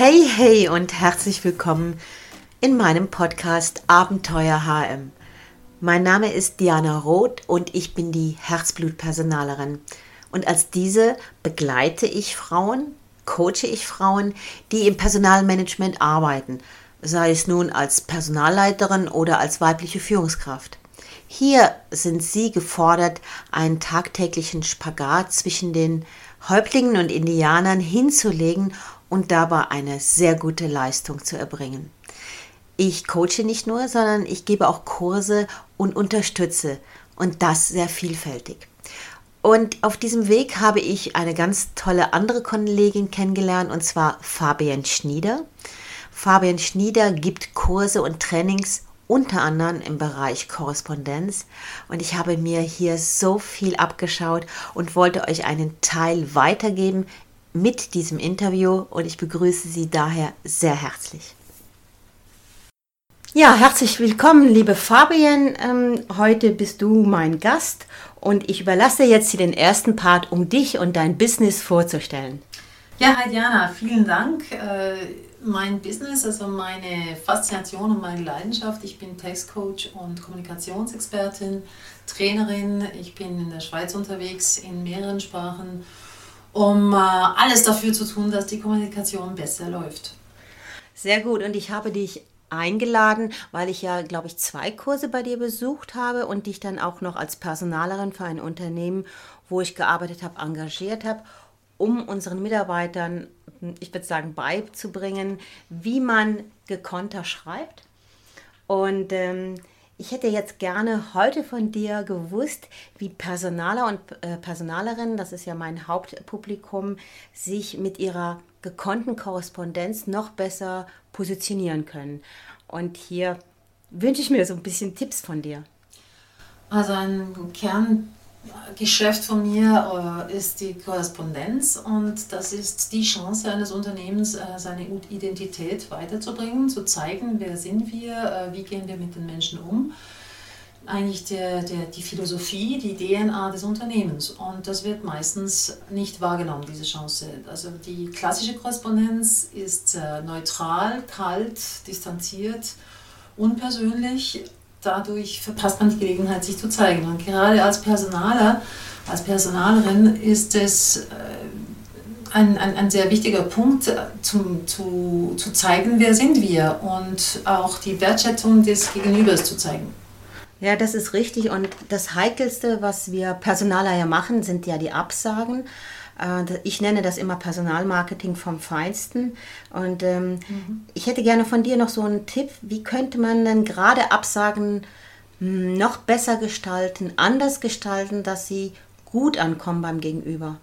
Hey, hey und herzlich willkommen in meinem Podcast Abenteuer HM. Mein Name ist Diana Roth und ich bin die Herzblutpersonalerin. Und als diese begleite ich Frauen, coache ich Frauen, die im Personalmanagement arbeiten, sei es nun als Personalleiterin oder als weibliche Führungskraft. Hier sind Sie gefordert, einen tagtäglichen Spagat zwischen den Häuptlingen und Indianern hinzulegen und dabei eine sehr gute Leistung zu erbringen. Ich coache nicht nur, sondern ich gebe auch Kurse und unterstütze und das sehr vielfältig. Und auf diesem Weg habe ich eine ganz tolle andere Kollegin kennengelernt und zwar Fabian Schnieder. Fabian Schnieder gibt Kurse und Trainings unter anderem im Bereich Korrespondenz und ich habe mir hier so viel abgeschaut und wollte euch einen Teil weitergeben mit diesem Interview und ich begrüße Sie daher sehr herzlich. Ja, herzlich willkommen, liebe Fabian. Ähm, heute bist du mein Gast und ich überlasse jetzt den ersten Part, um dich und dein Business vorzustellen. Ja, hi Diana, vielen Dank. Äh, mein Business, also meine Faszination und meine Leidenschaft, ich bin Textcoach und Kommunikationsexpertin, Trainerin. Ich bin in der Schweiz unterwegs in mehreren Sprachen um äh, alles dafür zu tun, dass die Kommunikation besser läuft. Sehr gut. Und ich habe dich eingeladen, weil ich ja, glaube ich, zwei Kurse bei dir besucht habe und dich dann auch noch als Personalerin für ein Unternehmen, wo ich gearbeitet habe, engagiert habe, um unseren Mitarbeitern, ich würde sagen, beizubringen, wie man gekonter schreibt. Und ähm, ich hätte jetzt gerne heute von dir gewusst, wie Personaler und äh, Personalerinnen, das ist ja mein Hauptpublikum, sich mit ihrer gekonnten Korrespondenz noch besser positionieren können. Und hier wünsche ich mir so ein bisschen Tipps von dir. Also ein Kern Geschäft von mir äh, ist die Korrespondenz und das ist die Chance eines Unternehmens, äh, seine Identität weiterzubringen, zu zeigen, wer sind wir, äh, wie gehen wir mit den Menschen um. Eigentlich der, der, die Philosophie, die DNA des Unternehmens. Und das wird meistens nicht wahrgenommen, diese Chance. Also die klassische Korrespondenz ist neutral, kalt, distanziert, unpersönlich dadurch verpasst man die Gelegenheit, sich zu zeigen. Und gerade als Personaler, als Personalerin ist es äh, ein, ein, ein sehr wichtiger Punkt, zum, zu, zu zeigen, wer sind wir und auch die Wertschätzung des Gegenübers zu zeigen. Ja, das ist richtig. Und das Heikelste, was wir Personaler ja machen, sind ja die Absagen. Äh, ich nenne das immer Personalmarketing vom Feinsten. Und ähm, mhm. ich hätte gerne von dir noch so einen Tipp, wie könnte man denn gerade Absagen hm, noch besser gestalten, anders gestalten, dass sie gut ankommen beim Gegenüber?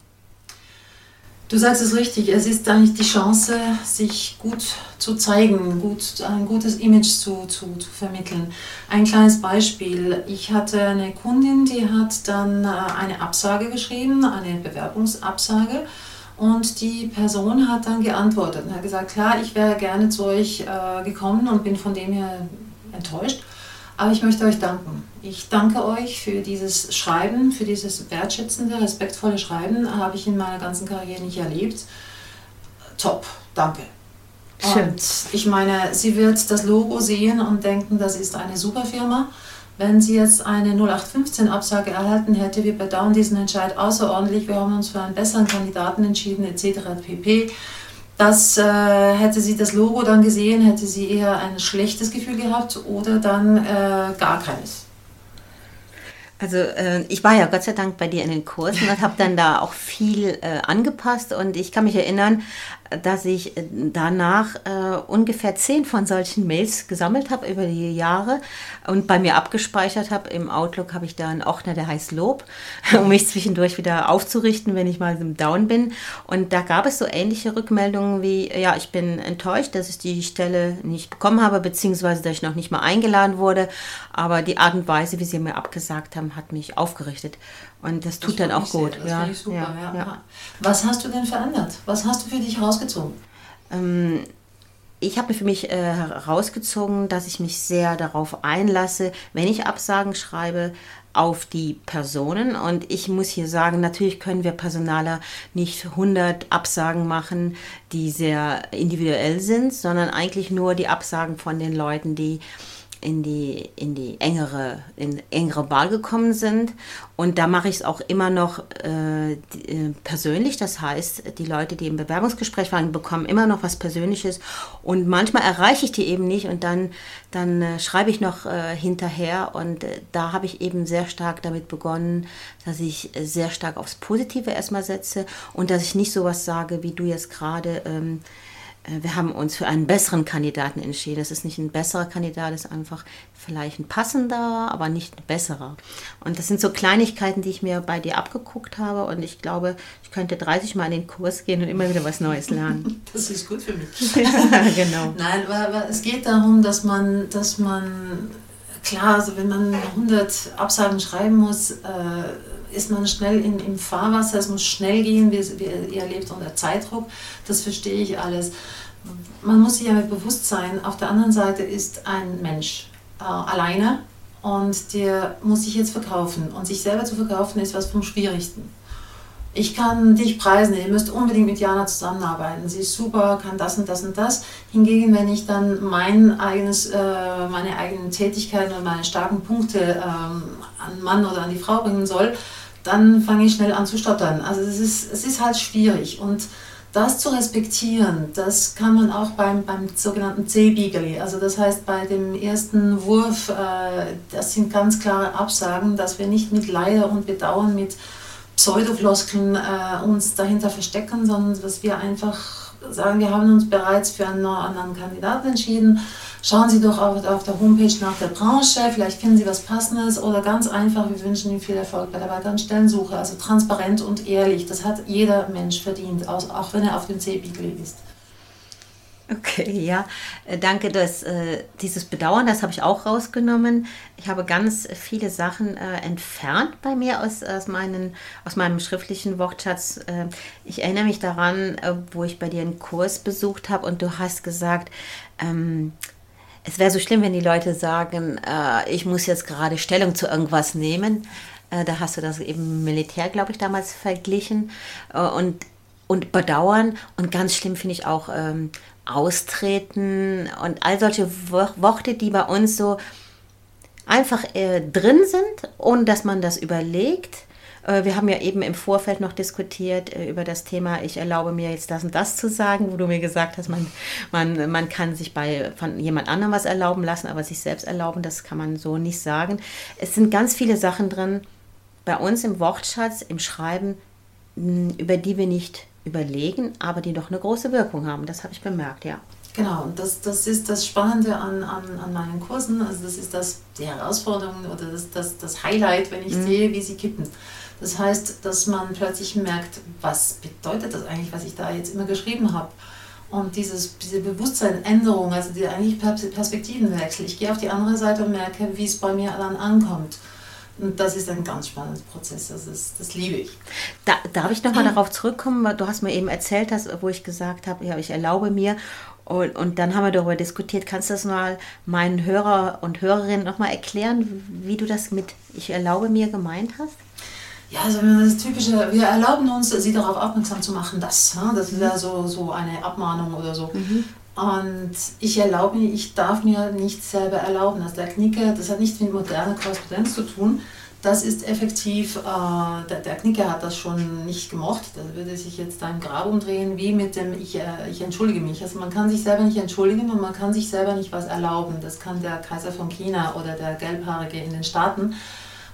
Du sagst es richtig, es ist eigentlich die Chance, sich gut zu zeigen, gut, ein gutes Image zu, zu, zu vermitteln. Ein kleines Beispiel. Ich hatte eine Kundin, die hat dann äh, eine Absage geschrieben, eine Bewerbungsabsage. Und die Person hat dann geantwortet und hat gesagt, klar, ich wäre gerne zu euch äh, gekommen und bin von dem her enttäuscht. Aber ich möchte euch danken. Ich danke euch für dieses Schreiben, für dieses wertschätzende, respektvolle Schreiben. Habe ich in meiner ganzen Karriere nicht erlebt. Top, danke. Schön. Und ich meine, sie wird das Logo sehen und denken, das ist eine super Firma. Wenn sie jetzt eine 0815-Absage erhalten hätte, wir bedauern diesen Entscheid außerordentlich, wir haben uns für einen besseren Kandidaten entschieden, etc. pp dass äh, hätte sie das Logo dann gesehen, hätte sie eher ein schlechtes Gefühl gehabt oder dann äh, gar keines. Also äh, ich war ja Gott sei Dank bei dir in den Kursen und habe dann da auch viel äh, angepasst und ich kann mich erinnern, dass ich äh, danach äh, ungefähr zehn von solchen Mails gesammelt habe über die Jahre und bei mir abgespeichert habe. Im Outlook habe ich da einen Ordner, der heißt Lob, um mich zwischendurch wieder aufzurichten, wenn ich mal im Down bin. Und da gab es so ähnliche Rückmeldungen wie, ja, ich bin enttäuscht, dass ich die Stelle nicht bekommen habe, beziehungsweise dass ich noch nicht mal eingeladen wurde. Aber die Art und Weise, wie sie mir abgesagt haben, hat mich aufgerichtet. Und das tut das dann auch gut. Sehr, ja, super, ja, ja. Was hast du denn verändert? Was hast du für dich herausgezogen? Ähm, ich habe für mich äh, herausgezogen, dass ich mich sehr darauf einlasse, wenn ich Absagen schreibe, auf die Personen. Und ich muss hier sagen, natürlich können wir Personaler nicht 100 Absagen machen, die sehr individuell sind, sondern eigentlich nur die Absagen von den Leuten, die in die, in die engere, in engere Wahl gekommen sind. Und da mache ich es auch immer noch äh, äh, persönlich. Das heißt, die Leute, die im Bewerbungsgespräch waren, bekommen immer noch was Persönliches. Und manchmal erreiche ich die eben nicht und dann, dann äh, schreibe ich noch äh, hinterher. Und äh, da habe ich eben sehr stark damit begonnen, dass ich sehr stark aufs Positive erstmal setze und dass ich nicht sowas sage, wie du jetzt gerade. Ähm, äh, wir haben uns für einen besseren Kandidaten entschieden. Es ist nicht ein besserer Kandidat, es ist einfach vielleicht ein passender, aber nicht ein besserer. Und das sind so Kleinigkeiten, die ich mir bei dir abgeguckt habe. Und ich glaube, ich könnte 30 Mal in den Kurs gehen und immer wieder was Neues lernen. Das ist gut für mich. ja, genau. Nein, aber es geht darum, dass man, dass man, klar, also wenn man 100 Absagen schreiben muss, äh, ist man schnell in, im Fahrwasser, es muss schnell gehen, wie, wie, ihr lebt unter Zeitdruck, das verstehe ich alles. Man muss sich damit bewusst sein, auf der anderen Seite ist ein Mensch äh, alleine und der muss sich jetzt verkaufen. Und sich selber zu verkaufen ist was vom Schwierigsten. Ich kann dich preisen, ihr müsst unbedingt mit Jana zusammenarbeiten. Sie ist super, kann das und das und das. Hingegen, wenn ich dann mein eigenes, äh, meine eigenen Tätigkeiten und meine starken Punkte ähm, an Mann oder an die Frau bringen soll, dann fange ich schnell an zu stottern. Also es ist, es ist halt schwierig und das zu respektieren, das kann man auch beim, beim sogenannten C-Beagle, also das heißt bei dem ersten Wurf, äh, das sind ganz klare Absagen, dass wir nicht mit Leider und Bedauern, mit Pseudofloskeln äh, uns dahinter verstecken, sondern dass wir einfach sagen, wir haben uns bereits für einen anderen Kandidaten entschieden Schauen Sie doch auf, auf der Homepage nach der Branche, vielleicht finden Sie was Passendes oder ganz einfach, wir wünschen Ihnen viel Erfolg bei der weiteren Stellensuche. Also transparent und ehrlich, das hat jeder Mensch verdient, auch wenn er auf dem C-Beagle ist. Okay, ja, äh, danke. Dass, äh, dieses Bedauern, das habe ich auch rausgenommen. Ich habe ganz viele Sachen äh, entfernt bei mir aus, aus, meinen, aus meinem schriftlichen Wortschatz. Äh, ich erinnere mich daran, äh, wo ich bei dir einen Kurs besucht habe und du hast gesagt, ähm, es wäre so schlimm, wenn die Leute sagen, äh, ich muss jetzt gerade Stellung zu irgendwas nehmen. Da hast du das eben Militär, glaube ich, damals verglichen. Und, und bedauern. Und ganz schlimm finde ich auch ähm, austreten und all solche Worte, die bei uns so einfach äh, drin sind, ohne dass man das überlegt. Äh, wir haben ja eben im Vorfeld noch diskutiert äh, über das Thema, ich erlaube mir jetzt das und das zu sagen, wo du mir gesagt hast, man, man, man kann sich bei von jemand anderem was erlauben lassen, aber sich selbst erlauben, das kann man so nicht sagen. Es sind ganz viele Sachen drin bei uns im Wortschatz, im Schreiben, über die wir nicht überlegen, aber die doch eine große Wirkung haben. Das habe ich bemerkt, ja. Genau, und das, das ist das Spannende an, an, an meinen Kursen. Also das ist das, die Herausforderung oder das, das, das Highlight, wenn ich mhm. sehe, wie sie kippen. Das heißt, dass man plötzlich merkt, was bedeutet das eigentlich, was ich da jetzt immer geschrieben habe. Und dieses, diese Bewusstseinsänderung, also die eigentlich Perspektivenwechsel. Ich gehe auf die andere Seite und merke, wie es bei mir dann ankommt. Und das ist ein ganz spannender Prozess, das, ist, das liebe ich. Da, darf ich nochmal darauf zurückkommen, weil du hast mir eben erzählt, hast, wo ich gesagt habe, ja, ich erlaube mir. Und, und dann haben wir darüber diskutiert. Kannst du das mal meinen Hörer und Hörerinnen nochmal erklären, wie du das mit Ich erlaube mir gemeint hast? Ja, also das typische, wir erlauben uns, sie darauf aufmerksam zu machen, dass, das wäre so, so eine Abmahnung oder so. Mhm. Und ich erlaube mir, ich darf mir nicht selber erlauben. Also der Knicker, das hat nichts mit moderner Korrespondenz zu tun. Das ist effektiv, äh, der, der Knicker hat das schon nicht gemocht. Da würde sich jetzt da im Grab umdrehen, wie mit dem ich, äh, ich entschuldige mich. Also man kann sich selber nicht entschuldigen und man kann sich selber nicht was erlauben. Das kann der Kaiser von China oder der Gelbhaarige in den Staaten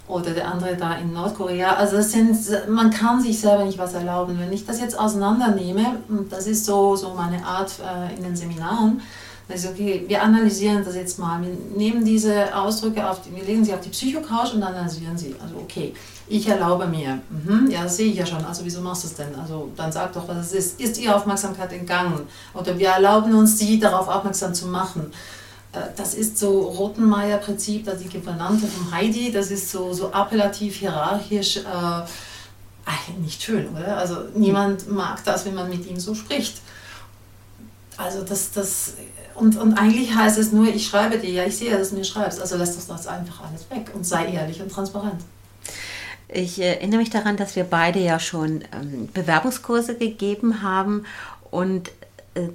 oder der andere da in Nordkorea. Also das sind, man kann sich selber nicht was erlauben. Wenn ich das jetzt auseinandernehme, und das ist so, so meine Art äh, in den Seminaren, dann ist okay, wir analysieren das jetzt mal. Wir nehmen diese Ausdrücke auf, wir legen sie auf die Psychocouch und analysieren sie. Also okay, ich erlaube mir. Mhm, ja, das sehe ich ja schon. Also wieso machst du es denn? Also dann sag doch, was es ist. Ist ihr Aufmerksamkeit entgangen? Oder wir erlauben uns, sie darauf aufmerksam zu machen. Äh, das ist so Rottenmeier-Prinzip, das ich Gouvernante vom Heidi, das ist so, so appellativ hierarchisch, äh, nicht schön, oder? Also niemand mag das, wenn man mit ihm so spricht. Also das, das, und, und eigentlich heißt es nur, ich schreibe dir, ja, ich sehe, dass du mir schreibst, also lass das, das einfach alles weg und sei ehrlich und transparent. Ich erinnere mich daran, dass wir beide ja schon ähm, Bewerbungskurse gegeben haben und äh,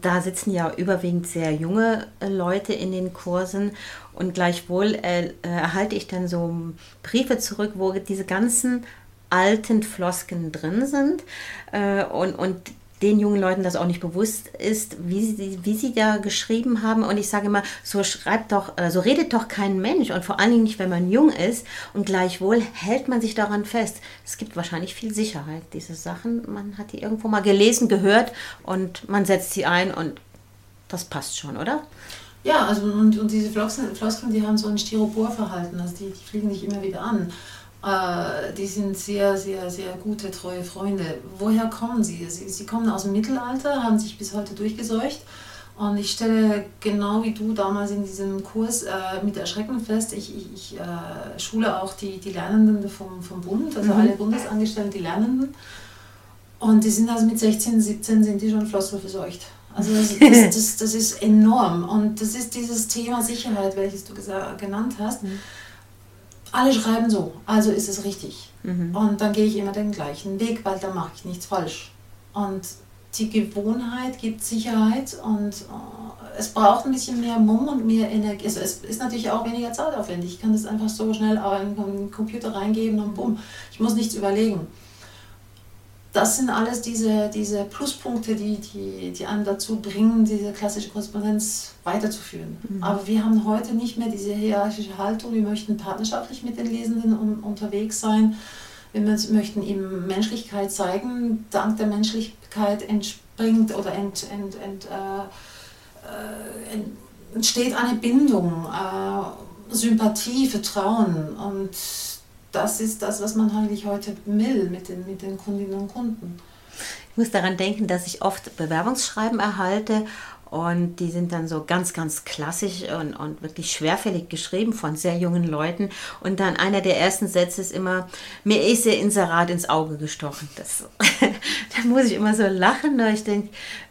da sitzen ja überwiegend sehr junge äh, Leute in den Kursen. Und gleichwohl äh, erhalte ich dann so Briefe zurück, wo diese ganzen alten Flosken drin sind. Äh, und, und den jungen Leuten das auch nicht bewusst ist, wie sie, wie sie da geschrieben haben. Und ich sage immer, so schreibt doch, so also redet doch kein Mensch und vor allen Dingen nicht, wenn man jung ist. Und gleichwohl hält man sich daran fest. Es gibt wahrscheinlich viel Sicherheit, diese Sachen. Man hat die irgendwo mal gelesen, gehört und man setzt sie ein und das passt schon, oder? Ja, also und, und diese Floskeln, die haben so ein Styroporverhalten, also die, die fliegen nicht immer wieder an. Äh, die sind sehr, sehr, sehr gute, treue Freunde. Woher kommen sie? sie? Sie kommen aus dem Mittelalter, haben sich bis heute durchgeseucht. Und ich stelle genau wie du damals in diesem Kurs äh, mit Erschrecken fest, ich, ich, ich äh, schule auch die, die Lernenden vom, vom Bund, also mhm. alle Bundesangestellten, die Lernenden. Und die sind also mit 16, 17 sind die schon floskelverseucht. Also das, das, das, das, ist enorm. Und das ist dieses Thema Sicherheit, welches du genannt hast. Mhm alle schreiben so, also ist es richtig. Mhm. Und dann gehe ich immer den gleichen Weg, weil da mache ich nichts falsch. Und die Gewohnheit gibt Sicherheit und äh, es braucht ein bisschen mehr Mumm und mehr Energie. Also es ist natürlich auch weniger zeitaufwendig. Ich kann das einfach so schnell in den Computer reingeben und bumm, ich muss nichts überlegen das sind alles diese, diese Pluspunkte, die, die, die einen dazu bringen, diese klassische Korrespondenz weiterzuführen. Mhm. Aber wir haben heute nicht mehr diese hierarchische Haltung. Wir möchten partnerschaftlich mit den Lesenden un unterwegs sein. Wir möchten ihm Menschlichkeit zeigen. Dank der Menschlichkeit entspringt oder ent, ent, ent, äh, äh entsteht eine Bindung, äh, Sympathie, Vertrauen und das ist das, was man eigentlich heute will mit den, mit den Kundinnen und Kunden. Ich muss daran denken, dass ich oft Bewerbungsschreiben erhalte und die sind dann so ganz, ganz klassisch und, und wirklich schwerfällig geschrieben von sehr jungen Leuten. Und dann einer der ersten Sätze ist immer, mir ist ihr Inserat ins Auge gestochen. Das, da muss ich immer so lachen. Ich denke,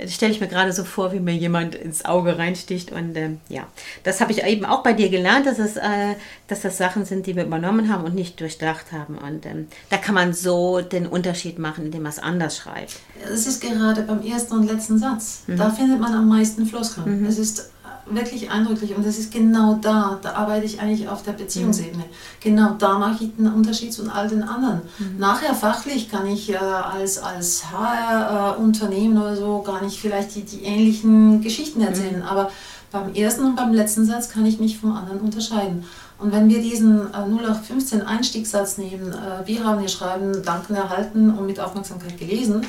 stelle ich mir gerade so vor, wie mir jemand ins Auge reinsticht. Und ähm, ja, das habe ich eben auch bei dir gelernt, dass, es, äh, dass das Sachen sind, die wir übernommen haben und nicht durchdacht haben. Und ähm, da kann man so den Unterschied machen, indem man es anders schreibt. Es ist gerade beim ersten und letzten Satz. Mhm. Da findet man am meisten meisten Floskeln. Mhm. Es ist wirklich eindrücklich und das ist genau da, da arbeite ich eigentlich auf der Beziehungsebene. Mhm. Genau da mache ich den Unterschied zu all den anderen. Mhm. Nachher fachlich kann ich äh, als, als HR-Unternehmen äh, oder so gar nicht vielleicht die, die ähnlichen Geschichten mhm. erzählen, mhm. aber beim ersten und beim letzten Satz kann ich mich vom anderen unterscheiden. Und wenn wir diesen äh, 0815 Einstiegssatz nehmen, äh, wir haben hier schreiben, Danken erhalten und mit Aufmerksamkeit gelesen,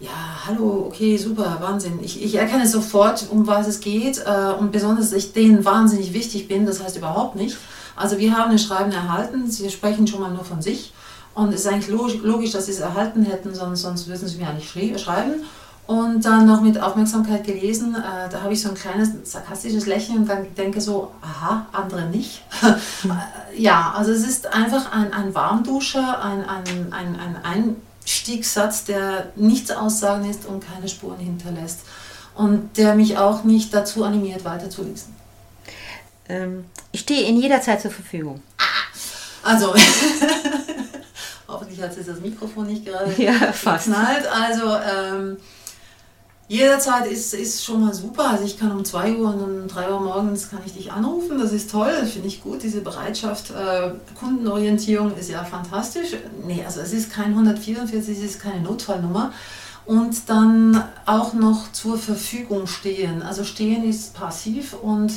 ja, hallo, okay, super, Wahnsinn. Ich, ich erkenne sofort, um was es geht äh, und besonders, dass ich denen wahnsinnig wichtig bin, das heißt überhaupt nicht. Also wir haben ein Schreiben erhalten, sie sprechen schon mal nur von sich und es ist eigentlich logisch, logisch dass sie es erhalten hätten, sonst, sonst würden sie mir eigentlich schreiben. Und dann noch mit Aufmerksamkeit gelesen, äh, da habe ich so ein kleines sarkastisches Lächeln und dann denke so, aha, andere nicht. ja, also es ist einfach ein, ein Warmduscher, ein, ein, ein, ein, ein Stiegssatz, der nichts aussagen ist und keine Spuren hinterlässt. Und der mich auch nicht dazu animiert, weiterzulesen. Ähm, ich stehe in jeder Zeit zur Verfügung. Also, hoffentlich hat sich das Mikrofon nicht gerade ja, fast. geknallt. Also, ähm, Jederzeit ist, ist schon mal super. Also ich kann um 2 Uhr und um 3 Uhr morgens kann ich dich anrufen. Das ist toll, finde ich gut. Diese Bereitschaft, äh, Kundenorientierung ist ja fantastisch. Nee, also es ist kein 144, es ist keine Notfallnummer. Und dann auch noch zur Verfügung stehen. Also stehen ist passiv und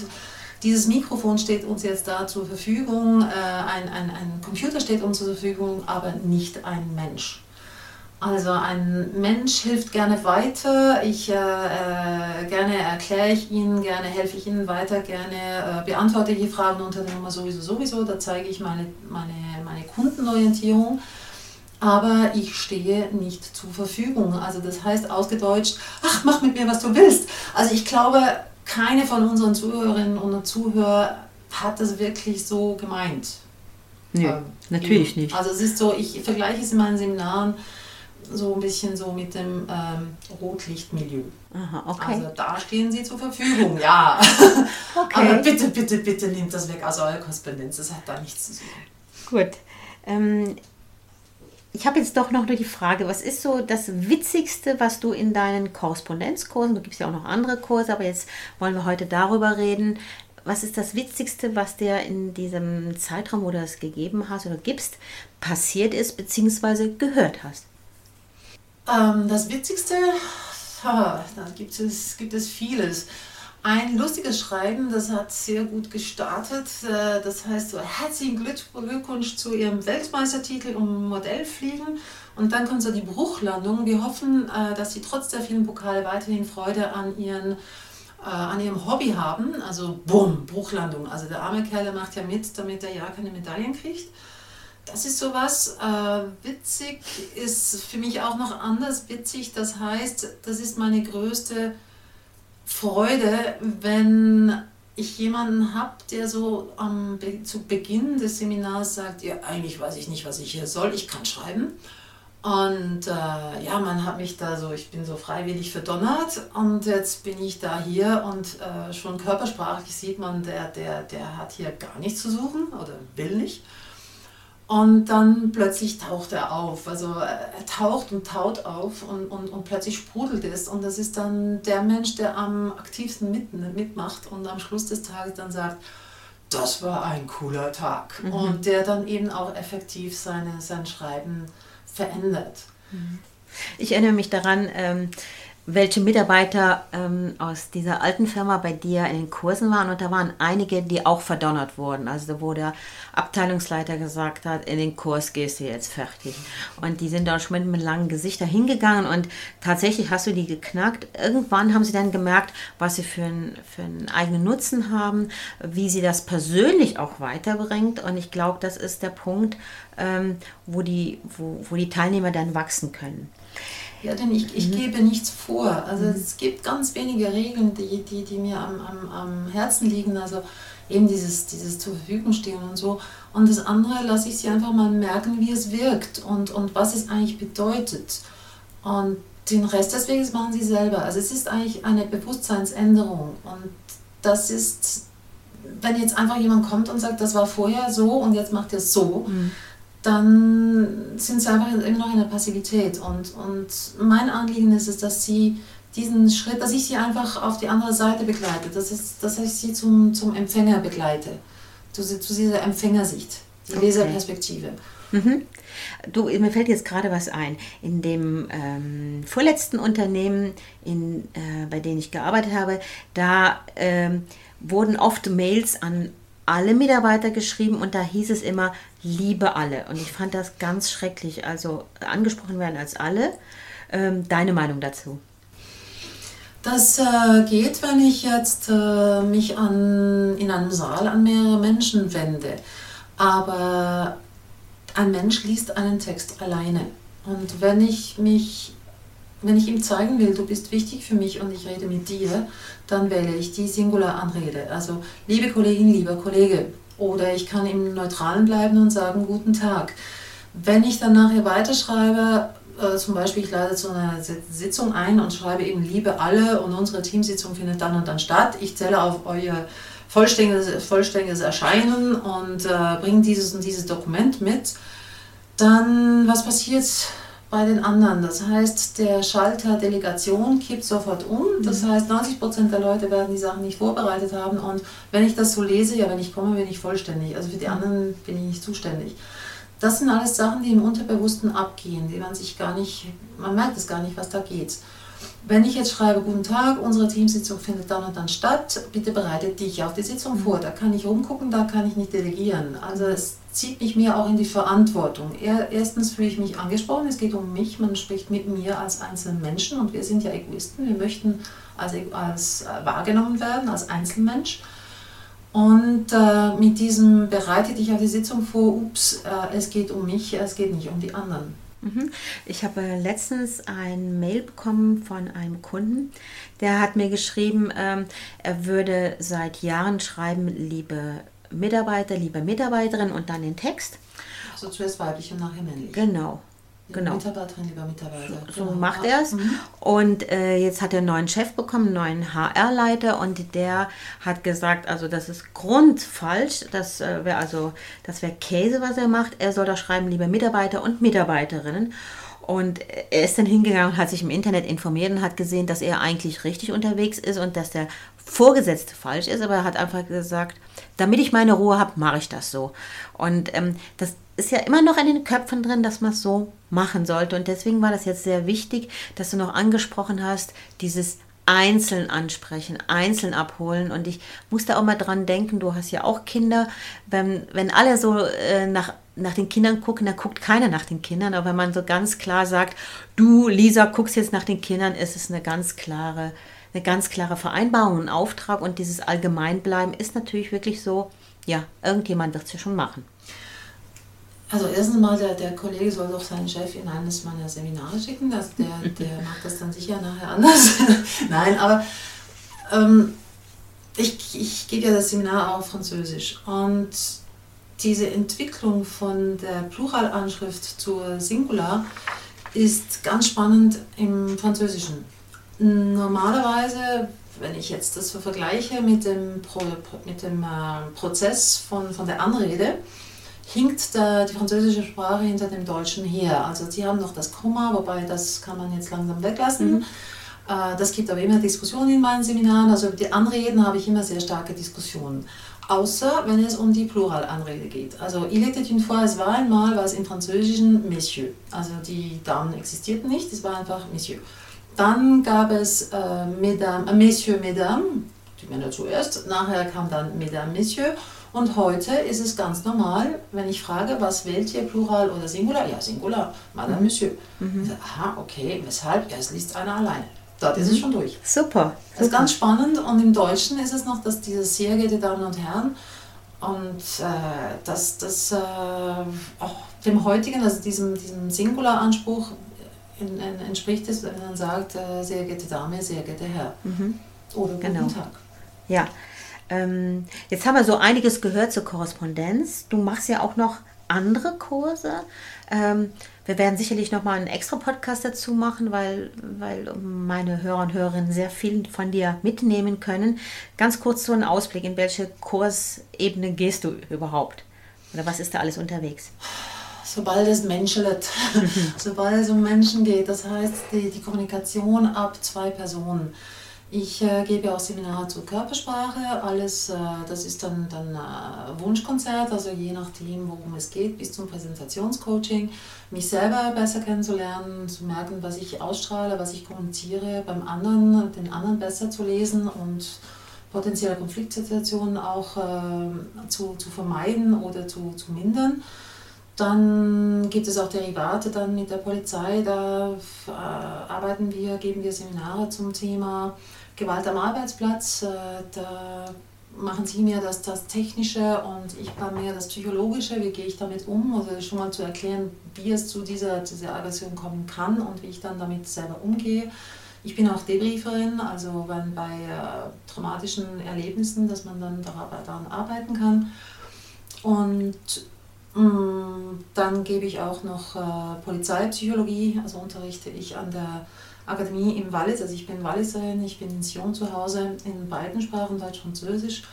dieses Mikrofon steht uns jetzt da zur Verfügung. Äh, ein, ein, ein Computer steht uns zur Verfügung, aber nicht ein Mensch. Also ein Mensch hilft gerne weiter, ich äh, äh, gerne erkläre ich Ihnen, gerne helfe ich Ihnen weiter, gerne äh, beantworte ich die Fragen unter der Nummer sowieso sowieso, da zeige ich meine, meine, meine Kundenorientierung, aber ich stehe nicht zur Verfügung. Also das heißt ausgedeutscht, ach, mach mit mir, was du willst. Also ich glaube, keine von unseren Zuhörerinnen und Zuhörern hat das wirklich so gemeint. Nee, ähm, natürlich nicht. Also es ist so, ich vergleiche es in meinen Seminaren, so ein bisschen so mit dem ähm, Rotlichtmilieu. Aha, okay. Also da stehen sie zur Verfügung, ja. okay. Aber bitte, bitte, bitte nehmt das weg aus eurer Korrespondenz, das hat da nichts zu suchen. Gut. Ähm, ich habe jetzt doch noch die Frage, was ist so das Witzigste, was du in deinen Korrespondenzkursen, du gibst ja auch noch andere Kurse, aber jetzt wollen wir heute darüber reden, was ist das Witzigste, was dir in diesem Zeitraum, wo du das gegeben hast oder gibst, passiert ist bzw. gehört hast? Ähm, das Witzigste, da gibt es, gibt es vieles. Ein lustiges Schreiben, das hat sehr gut gestartet. Äh, das heißt so, herzlichen Glückwunsch zu Ihrem Weltmeistertitel um Modellfliegen. Und dann kommt so die Bruchlandung. Wir hoffen, äh, dass Sie trotz der vielen Pokale weiterhin Freude an Ihren äh, an ihrem Hobby haben, also bumm, Bruchlandung. Also der arme Kerl macht ja mit, damit er ja keine Medaillen kriegt. Das ist sowas. Äh, witzig ist für mich auch noch anders witzig. Das heißt, das ist meine größte Freude, wenn ich jemanden habe, der so am, zu Beginn des Seminars sagt, ja, eigentlich weiß ich nicht, was ich hier soll, ich kann schreiben. Und äh, ja, man hat mich da so, ich bin so freiwillig verdonnert und jetzt bin ich da hier und äh, schon körpersprachlich sieht man, der, der, der hat hier gar nichts zu suchen oder will nicht. Und dann plötzlich taucht er auf. Also er taucht und taut auf und, und, und plötzlich sprudelt es. Und das ist dann der Mensch, der am aktivsten mit, mitmacht und am Schluss des Tages dann sagt, das war ein cooler Tag. Mhm. Und der dann eben auch effektiv seine, sein Schreiben verändert. Ich erinnere mich daran, ähm, welche Mitarbeiter ähm, aus dieser alten Firma bei dir in den Kursen waren und da waren einige, die auch verdonnert wurden. Also wo der Abteilungsleiter gesagt hat, in den Kurs gehst du jetzt fertig. Und die sind dann schon mit, langen Gesichtern hingegangen und tatsächlich hast du die geknackt. Irgendwann haben sie dann gemerkt, was sie für, ein, für einen eigenen Nutzen haben, wie sie das persönlich auch weiterbringt. Und ich glaube, das ist der Punkt, ähm, wo, die, wo, wo die Teilnehmer dann wachsen können. Ja, denn ich, ich mhm. gebe nichts vor. Also mhm. es gibt ganz wenige Regeln, die, die, die mir am, am, am Herzen liegen. Also eben dieses, dieses zur Verfügung stehen und so. Und das andere lasse ich sie einfach mal merken, wie es wirkt und, und was es eigentlich bedeutet. Und den Rest des Weges machen sie selber. Also es ist eigentlich eine Bewusstseinsänderung. Und das ist, wenn jetzt einfach jemand kommt und sagt, das war vorher so und jetzt macht er es so. Mhm dann sind sie einfach immer noch in der Passivität. Und, und mein Anliegen ist es, dass sie diesen Schritt, dass ich sie einfach auf die andere Seite begleite, dass, es, dass ich sie zum, zum Empfänger begleite, zu, zu dieser Empfängersicht, die okay. Leserperspektive. Mhm. Du, mir fällt jetzt gerade was ein. In dem ähm, vorletzten Unternehmen, in, äh, bei dem ich gearbeitet habe, da ähm, wurden oft Mails an alle Mitarbeiter geschrieben und da hieß es immer, liebe alle. Und ich fand das ganz schrecklich. Also angesprochen werden als alle. Ähm, deine Meinung dazu? Das äh, geht, wenn ich jetzt äh, mich an, in einem Saal an mehrere Menschen wende. Aber ein Mensch liest einen Text alleine. Und wenn ich mich, wenn ich ihm zeigen will, du bist wichtig für mich und ich rede mit dir, dann wähle ich die Singularanrede. Also, liebe Kollegin, lieber Kollege. Oder ich kann im Neutralen bleiben und sagen, guten Tag. Wenn ich dann nachher weiterschreibe, äh, zum Beispiel ich lade zu einer Sitzung ein und schreibe eben, liebe alle und unsere Teamsitzung findet dann und dann statt. Ich zähle auf euer vollständiges, vollständiges Erscheinen und äh, bringe dieses und dieses Dokument mit. Dann, was passiert? Bei den anderen. Das heißt, der Schalter Delegation kippt sofort um. Das mhm. heißt, 90 Prozent der Leute werden die Sachen nicht vorbereitet haben. Und wenn ich das so lese, ja, wenn ich komme, bin ich vollständig. Also für die mhm. anderen bin ich nicht zuständig. Das sind alles Sachen, die im Unterbewussten abgehen, die man sich gar nicht, man merkt es gar nicht, was da geht. Wenn ich jetzt schreibe, guten Tag, unsere Teamsitzung findet dann und dann statt, bitte bereite dich auf die Sitzung vor. Da kann ich rumgucken, da kann ich nicht delegieren. Also es zieht mich mehr auch in die Verantwortung. Erstens fühle ich mich angesprochen, es geht um mich, man spricht mit mir als einzelnen Menschen und wir sind ja Egoisten, wir möchten als, als äh, wahrgenommen werden, als Einzelmensch. Und äh, mit diesem bereite dich auf die Sitzung vor, ups, äh, es geht um mich, es geht nicht um die anderen. Mhm. Ich habe letztens ein Mail bekommen von einem Kunden, der hat mir geschrieben, ähm, er würde seit Jahren schreiben, liebe Mitarbeiter, liebe Mitarbeiterin und dann den Text. Also zuerst weiblich und nachher männlich. Genau. Genau. Mitarbeiterin, lieber Mitarbeiter. So genau. macht er es. Mhm. Und äh, jetzt hat er einen neuen Chef bekommen, einen neuen HR-Leiter und der hat gesagt, also das ist grundfalsch, das äh, wäre also, das wäre Käse, was er macht. Er soll da schreiben, liebe Mitarbeiter und Mitarbeiterinnen. Und er ist dann hingegangen und hat sich im Internet informiert und hat gesehen, dass er eigentlich richtig unterwegs ist und dass der Vorgesetzte falsch ist, aber er hat einfach gesagt, damit ich meine Ruhe habe, mache ich das so. Und ähm, das ist ja immer noch in den Köpfen drin, dass man es so machen sollte. Und deswegen war das jetzt sehr wichtig, dass du noch angesprochen hast, dieses einzeln ansprechen, einzeln abholen. Und ich musste auch mal dran denken, du hast ja auch Kinder. Wenn, wenn alle so äh, nach, nach den Kindern gucken, dann guckt keiner nach den Kindern. Aber wenn man so ganz klar sagt, du, Lisa, guckst jetzt nach den Kindern, ist es eine ganz klare, eine ganz klare Vereinbarung, ein Auftrag. Und dieses Allgemeinbleiben ist natürlich wirklich so, ja, irgendjemand wird es ja schon machen. Also erstens mal, der, der Kollege soll doch seinen Chef in eines meiner Seminare schicken, dass der, der macht das dann sicher nachher anders. Nein, aber ähm, ich, ich gebe ja das Seminar auch auf Französisch und diese Entwicklung von der Pluralanschrift zur Singular ist ganz spannend im Französischen. Normalerweise, wenn ich jetzt das vergleiche mit dem, Pro, mit dem äh, Prozess von, von der Anrede, hinkt der, die französische Sprache hinter dem Deutschen her. Also sie haben noch das Komma, wobei das kann man jetzt langsam weglassen. Mhm. Äh, das gibt aber immer Diskussionen in meinen Seminaren. Also über die Anreden habe ich immer sehr starke Diskussionen. Außer wenn es um die Pluralanrede geht. Also il était une fois, es war einmal, war es im Französischen Messieurs. Also die Damen existierten nicht, es war einfach Messieurs. Dann gab es äh, Mesdames, äh, Messieurs, Mesdames, die Männer zuerst. Nachher kam dann Mesdames, Messieurs. Und heute ist es ganz normal, wenn ich frage, was wählt ihr, Plural oder Singular? Ja, Singular, Madame, mhm. Monsieur. Mhm. Sage, aha, okay, weshalb? Ja, es liest einer alleine. Dort ist es mhm. schon durch. Super. Das ist ganz spannend. Und im Deutschen ist es noch, dass dieses sehr geehrte Damen und Herren und äh, dass das äh, auch dem heutigen, also diesem, diesem Singular-Anspruch in, in, entspricht es, wenn man sagt, äh, sehr geehrte Dame, sehr geehrter Herr. Mhm. Oder guten genau. Tag. Ja, ähm, jetzt haben wir so einiges gehört zur Korrespondenz. Du machst ja auch noch andere Kurse. Ähm, wir werden sicherlich noch mal einen extra Podcast dazu machen, weil, weil meine Hörer und Hörerinnen sehr viel von dir mitnehmen können. Ganz kurz so einen Ausblick, in welche Kursebene gehst du überhaupt? Oder was ist da alles unterwegs? Sobald es menschelt, sobald es um Menschen geht, das heißt die, die Kommunikation ab zwei Personen. Ich äh, gebe auch Seminare zur Körpersprache. Alles, äh, das ist dann, dann äh, Wunschkonzert, also je nachdem, worum es geht, bis zum Präsentationscoaching. Mich selber besser kennenzulernen, zu merken, was ich ausstrahle, was ich kommuniziere, beim anderen, den anderen besser zu lesen und potenzielle Konfliktsituationen auch äh, zu, zu vermeiden oder zu, zu mindern. Dann gibt es auch Derivate dann mit der Polizei, da äh, arbeiten wir, geben wir Seminare zum Thema Gewalt am Arbeitsplatz. Äh, da machen Sie mir das, das Technische und ich war mehr das Psychologische. Wie gehe ich damit um? Also schon mal zu erklären, wie es zu dieser, dieser Aggression kommen kann und wie ich dann damit selber umgehe. Ich bin auch Debrieferin, also wenn bei äh, traumatischen Erlebnissen, dass man dann daran arbeiten kann. Und dann gebe ich auch noch äh, Polizeipsychologie, also unterrichte ich an der Akademie im Wallis. Also ich bin Walliserin, ich bin in Sion zu Hause in beiden Sprachen, Deutsch und Französisch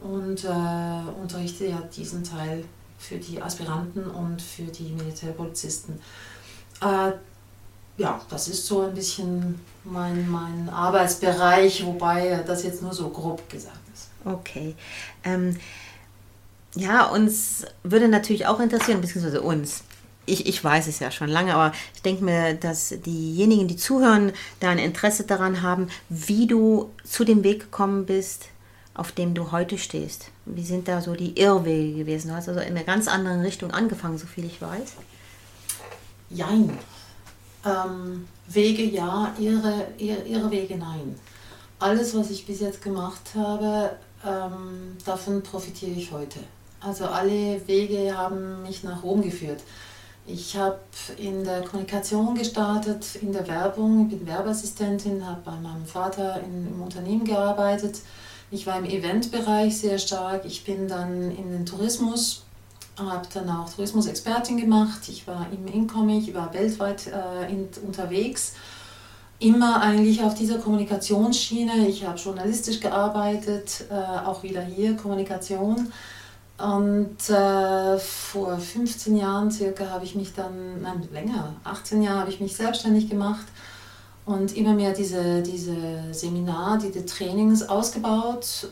und äh, unterrichte ja diesen Teil für die Aspiranten und für die Militärpolizisten. Äh, ja, das ist so ein bisschen mein, mein Arbeitsbereich, wobei das jetzt nur so grob gesagt ist. Okay. Ähm, ja, uns würde natürlich auch interessieren, beziehungsweise uns, ich, ich weiß es ja schon lange, aber ich denke mir, dass diejenigen, die zuhören, da ein Interesse daran haben, wie du zu dem Weg gekommen bist, auf dem du heute stehst. Wie sind da so die Irrwege gewesen? Du hast also in einer ganz anderen Richtung angefangen, so viel ich weiß. Jein. Ähm, Wege ja, ihre, ihre, ihre Wege nein. Alles, was ich bis jetzt gemacht habe, ähm, davon profitiere ich heute. Also alle Wege haben mich nach Rom geführt. Ich habe in der Kommunikation gestartet, in der Werbung, ich bin Werbeassistentin, habe bei meinem Vater in, im Unternehmen gearbeitet. Ich war im Eventbereich sehr stark. Ich bin dann in den Tourismus habe dann auch Tourismusexpertin gemacht. Ich war im Incoming, ich war weltweit äh, in, unterwegs. Immer eigentlich auf dieser Kommunikationsschiene. Ich habe journalistisch gearbeitet, äh, auch wieder hier Kommunikation. Und äh, vor 15 Jahren circa habe ich mich dann, nein, länger, 18 Jahre habe ich mich selbstständig gemacht und immer mehr diese, diese Seminar, diese Trainings ausgebaut.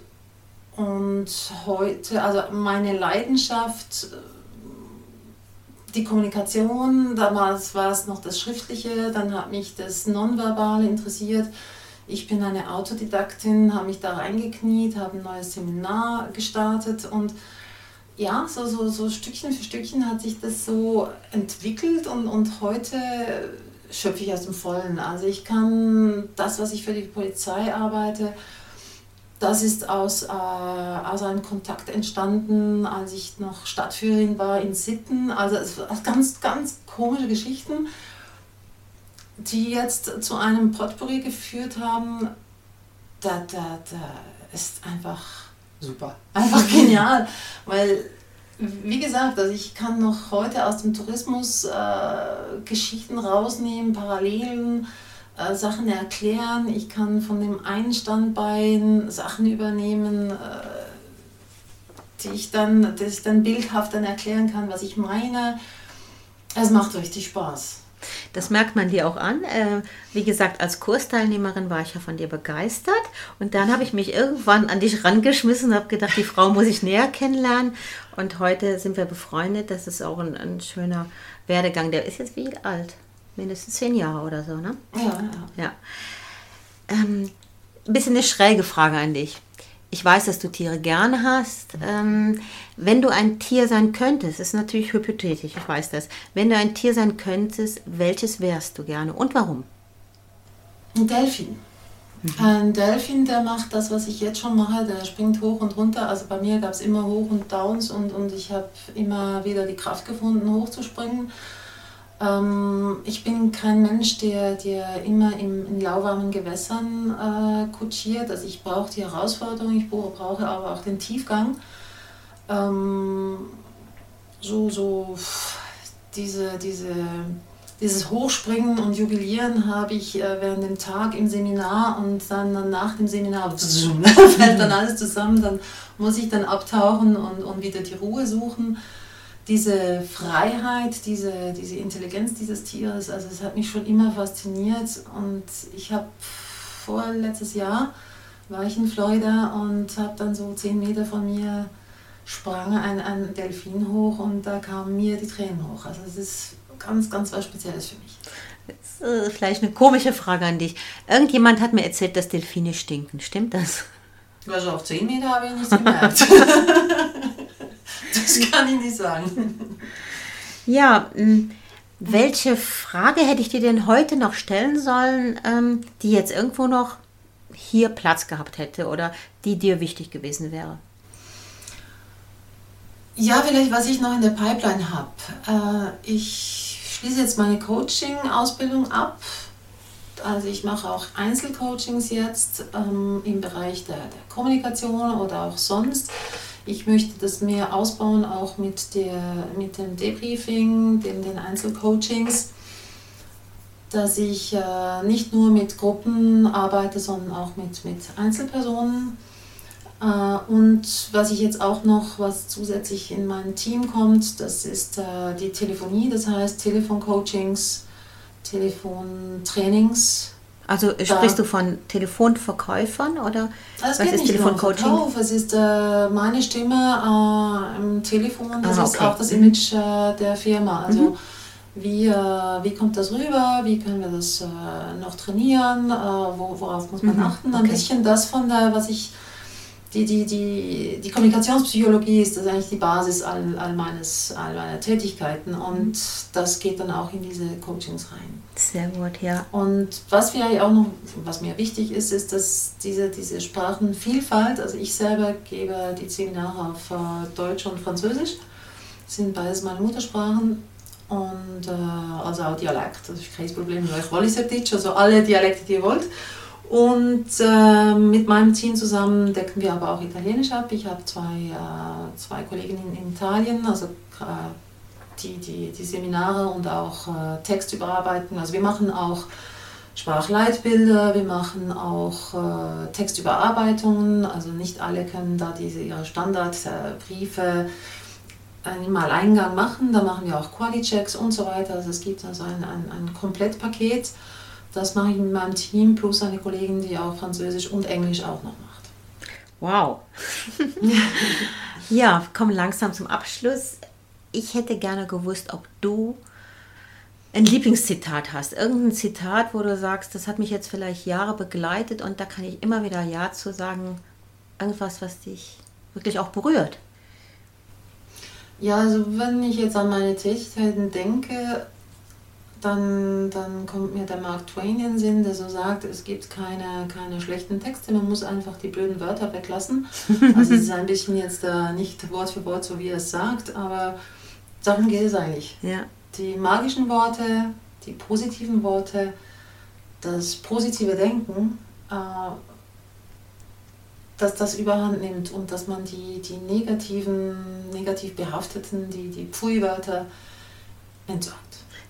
Und heute, also meine Leidenschaft, die Kommunikation, damals war es noch das Schriftliche, dann hat mich das Nonverbale interessiert. Ich bin eine Autodidaktin, habe mich da reingekniet, habe ein neues Seminar gestartet und ja, so, so, so Stückchen für Stückchen hat sich das so entwickelt und, und heute schöpfe ich aus dem Vollen. Also ich kann das, was ich für die Polizei arbeite, das ist aus, äh, aus einem Kontakt entstanden, als ich noch Stadtführerin war in Sitten. Also ganz, ganz komische Geschichten, die jetzt zu einem Potpourri geführt haben. Da, da, da ist einfach super. Einfach genial. Weil, wie gesagt, also ich kann noch heute aus dem Tourismus äh, Geschichten rausnehmen, Parallelen, äh, Sachen erklären. Ich kann von dem einen Standbein Sachen übernehmen, äh, die ich dann, dass ich dann bildhaft dann erklären kann, was ich meine. Es macht richtig Spaß. Das merkt man dir auch an. Äh, wie gesagt, als Kursteilnehmerin war ich ja von dir begeistert. Und dann habe ich mich irgendwann an dich rangeschmissen und habe gedacht, die Frau muss ich näher kennenlernen. Und heute sind wir befreundet. Das ist auch ein, ein schöner Werdegang. Der ist jetzt wie alt? Mindestens zehn Jahre oder so, ne? Ja, ja. ja. Ähm, ein bisschen eine schräge Frage an dich ich weiß, dass du Tiere gerne hast. Ähm, wenn du ein Tier sein könntest, ist natürlich hypothetisch, ich weiß das. Wenn du ein Tier sein könntest, welches wärst du gerne und warum? Ein Delfin. Mhm. Ein Delfin, der macht das, was ich jetzt schon mache, der springt hoch und runter. Also bei mir gab es immer Hoch und Downs und, und ich habe immer wieder die Kraft gefunden, hochzuspringen. Ähm, ich bin kein Mensch, der, der immer im, in lauwarmen Gewässern äh, kutschiert. Also ich brauche die Herausforderung, ich brauche aber auch den Tiefgang. Ähm, so, so diese, diese, dieses Hochspringen und Jubilieren habe ich äh, während dem Tag im Seminar und dann nach dem Seminar fällt dann alles zusammen. Dann muss ich dann abtauchen und, und wieder die Ruhe suchen diese Freiheit, diese, diese Intelligenz dieses Tieres, also es hat mich schon immer fasziniert und ich habe vor letztes Jahr war ich in Florida und habe dann so zehn Meter von mir sprang ein, ein Delfin hoch und da kamen mir die Tränen hoch. Also es ist ganz, ganz was Spezielles für mich. Jetzt, äh, vielleicht eine komische Frage an dich. Irgendjemand hat mir erzählt, dass Delfine stinken. Stimmt das? Also auf zehn Meter habe ich nichts gemerkt. Das kann ich nicht sagen. Ja, welche Frage hätte ich dir denn heute noch stellen sollen, ähm, die jetzt irgendwo noch hier Platz gehabt hätte oder die dir wichtig gewesen wäre? Ja, vielleicht, was ich noch in der Pipeline habe. Äh, ich schließe jetzt meine Coaching-Ausbildung ab. Also ich mache auch Einzelcoachings jetzt ähm, im Bereich der, der Kommunikation oder auch sonst. Ich möchte das mehr ausbauen, auch mit, der, mit dem Debriefing, den, den Einzelcoachings, dass ich äh, nicht nur mit Gruppen arbeite, sondern auch mit, mit Einzelpersonen. Äh, und was ich jetzt auch noch, was zusätzlich in mein Team kommt, das ist äh, die Telefonie, das heißt Telefoncoachings, Telefontrainings also sprichst da, du von Telefonverkäufern oder was ist Telefoncoaching? Es ist äh, meine Stimme äh, im Telefon, das ah, okay. ist auch das Image äh, der Firma. Also mhm. wie, äh, wie kommt das rüber, wie können wir das äh, noch trainieren, äh, wo, worauf muss man mhm. achten. Ein okay. bisschen das von der, was ich die, die, die, die Kommunikationspsychologie ist das eigentlich die Basis all, all, meines, all meiner Tätigkeiten und das geht dann auch in diese Coachings rein. Sehr gut, ja. Und was wir auch noch, was mir wichtig ist, ist, dass diese, diese Sprachenvielfalt, also ich selber gebe die Seminare auf äh, Deutsch und Französisch, sind beides meine Muttersprachen und äh, also auch Dialekt, also ich kein Problem, ich Walliserdeutsch, also alle Dialekte, die ihr wollt. Und äh, mit meinem Team zusammen decken wir aber auch Italienisch ab. Ich habe zwei, äh, zwei Kolleginnen in Italien, also äh, die, die, die Seminare und auch äh, Text überarbeiten. Also wir machen auch Sprachleitbilder, wir machen auch äh, Textüberarbeitungen. Also nicht alle können da diese ihre Standardbriefe äh, im Alleingang machen. Da machen wir auch Quali-Checks und so weiter. Also es gibt also ein, ein, ein Komplettpaket. Das mache ich mit meinem Team plus eine Kollegin, die auch Französisch und Englisch auch noch macht. Wow. ja, kommen langsam zum Abschluss. Ich hätte gerne gewusst, ob du ein Lieblingszitat hast. Irgendein Zitat, wo du sagst, das hat mich jetzt vielleicht Jahre begleitet und da kann ich immer wieder Ja zu sagen. Irgendwas, was dich wirklich auch berührt. Ja, also wenn ich jetzt an meine Tätigkeiten denke, dann, dann kommt mir der Mark Twain in den Sinn, der so sagt, es gibt keine, keine schlechten Texte, man muss einfach die blöden Wörter weglassen. Also es ist ein bisschen jetzt äh, nicht Wort für Wort, so wie er es sagt, aber darum geht es eigentlich. Ja. Die magischen Worte, die positiven Worte, das positive Denken, äh, dass das überhand nimmt und dass man die, die negativen, negativ behafteten, die, die Pfui-Wörter entsorgt.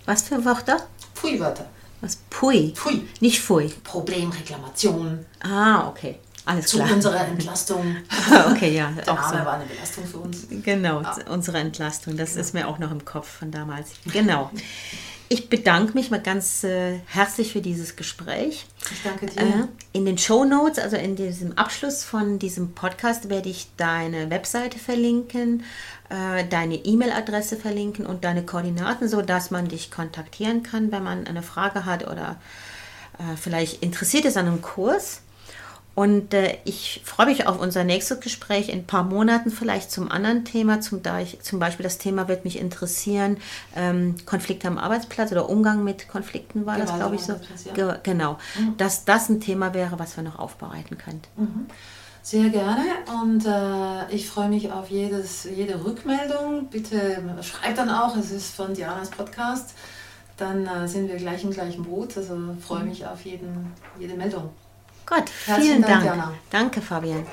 Was für Wörter? Pfui-Wörter. Was? Pui? Pfui. Nicht Pfui. Problem, Reklamation. Ah, okay. Alles Zu klar. unserer Entlastung. okay, ja. Der auch Name so. war eine Belastung für uns. Genau, Ja. unsere Entlastung. Das Genau. ist mir auch noch im Kopf von damals. Genau. Ich bedanke mich mal ganz äh, herzlich für dieses Gespräch. Ich danke dir. Äh, in den Show Notes, also in diesem Abschluss von diesem Podcast, werde ich deine Webseite verlinken, äh, deine E-Mail-Adresse verlinken und deine Koordinaten, sodass man dich kontaktieren kann, wenn man eine Frage hat oder äh, vielleicht interessiert ist an einem Kurs. Und äh, ich freue mich auf unser nächstes Gespräch in ein paar Monaten, vielleicht zum anderen Thema. Zum, zum Beispiel das Thema wird mich interessieren, ähm, Konflikte am Arbeitsplatz oder Umgang mit Konflikten war das, Gewalt glaube am ich, so. Ja. Ge genau, dass das ein Thema wäre, was wir noch aufbereiten könnten. Mhm. Sehr gerne und äh, ich freue mich auf jedes, jede Rückmeldung. Bitte schreibt dann auch, es ist von Dianas Podcast. Dann äh, sind wir gleich im gleichen Boot. Also freue mich auf jeden, jede Meldung. Gut, vielen Dank, Dank. Jana. Danke, Fabian.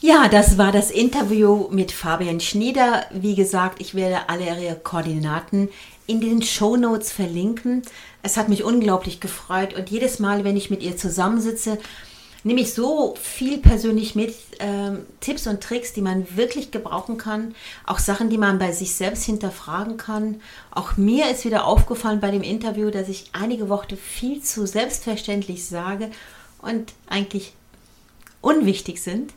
Ja, das war das Interview mit Fabian Schnieder. Wie gesagt, ich werde alle ihre Koordinaten in den Show Notes verlinken. Es hat mich unglaublich gefreut und jedes Mal, wenn ich mit ihr zusammensitze, nehme ich so viel persönlich mit, ähm, Tipps und Tricks, die man wirklich gebrauchen kann, auch Sachen, die man bei sich selbst hinterfragen kann. Auch mir ist wieder aufgefallen bei dem Interview, dass ich einige Worte viel zu selbstverständlich sage und eigentlich unwichtig sind.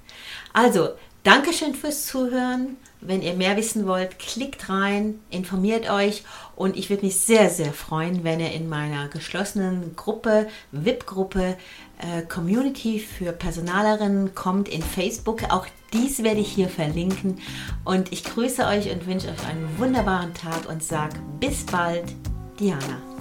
Also, Dankeschön fürs Zuhören. Wenn ihr mehr wissen wollt, klickt rein, informiert euch und ich würde mich sehr, sehr freuen, wenn ihr in meiner geschlossenen Gruppe, VIP-Gruppe, äh, Community für Personalerinnen kommt in Facebook. Auch dies werde ich hier verlinken und ich grüße euch und wünsche euch einen wunderbaren Tag und sage bis bald, Diana.